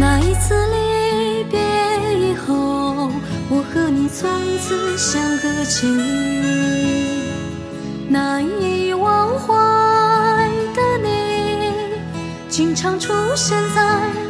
那一次离别以后我和你从此相隔千里。难以忘怀的你经常出现在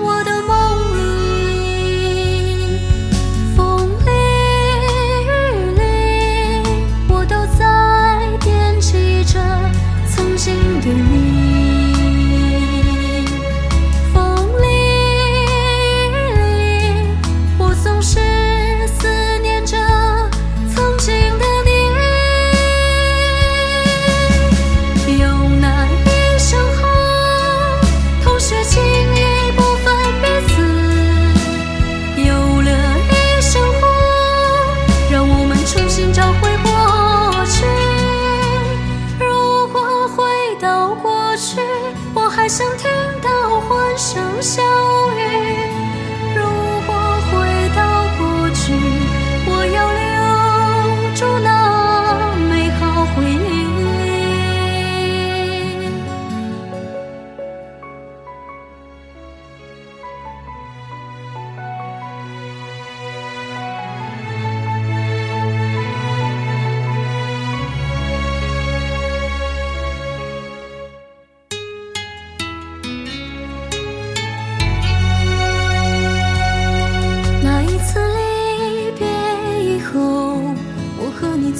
相。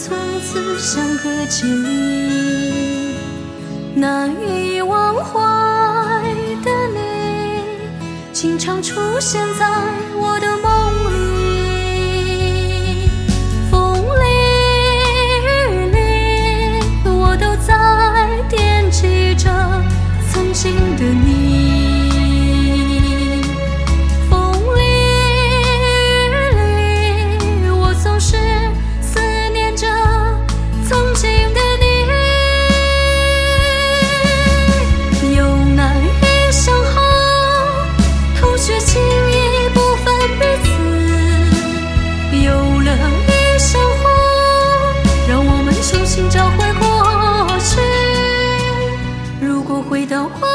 从此相隔千里，难以忘怀的你，经常出现在我的回到。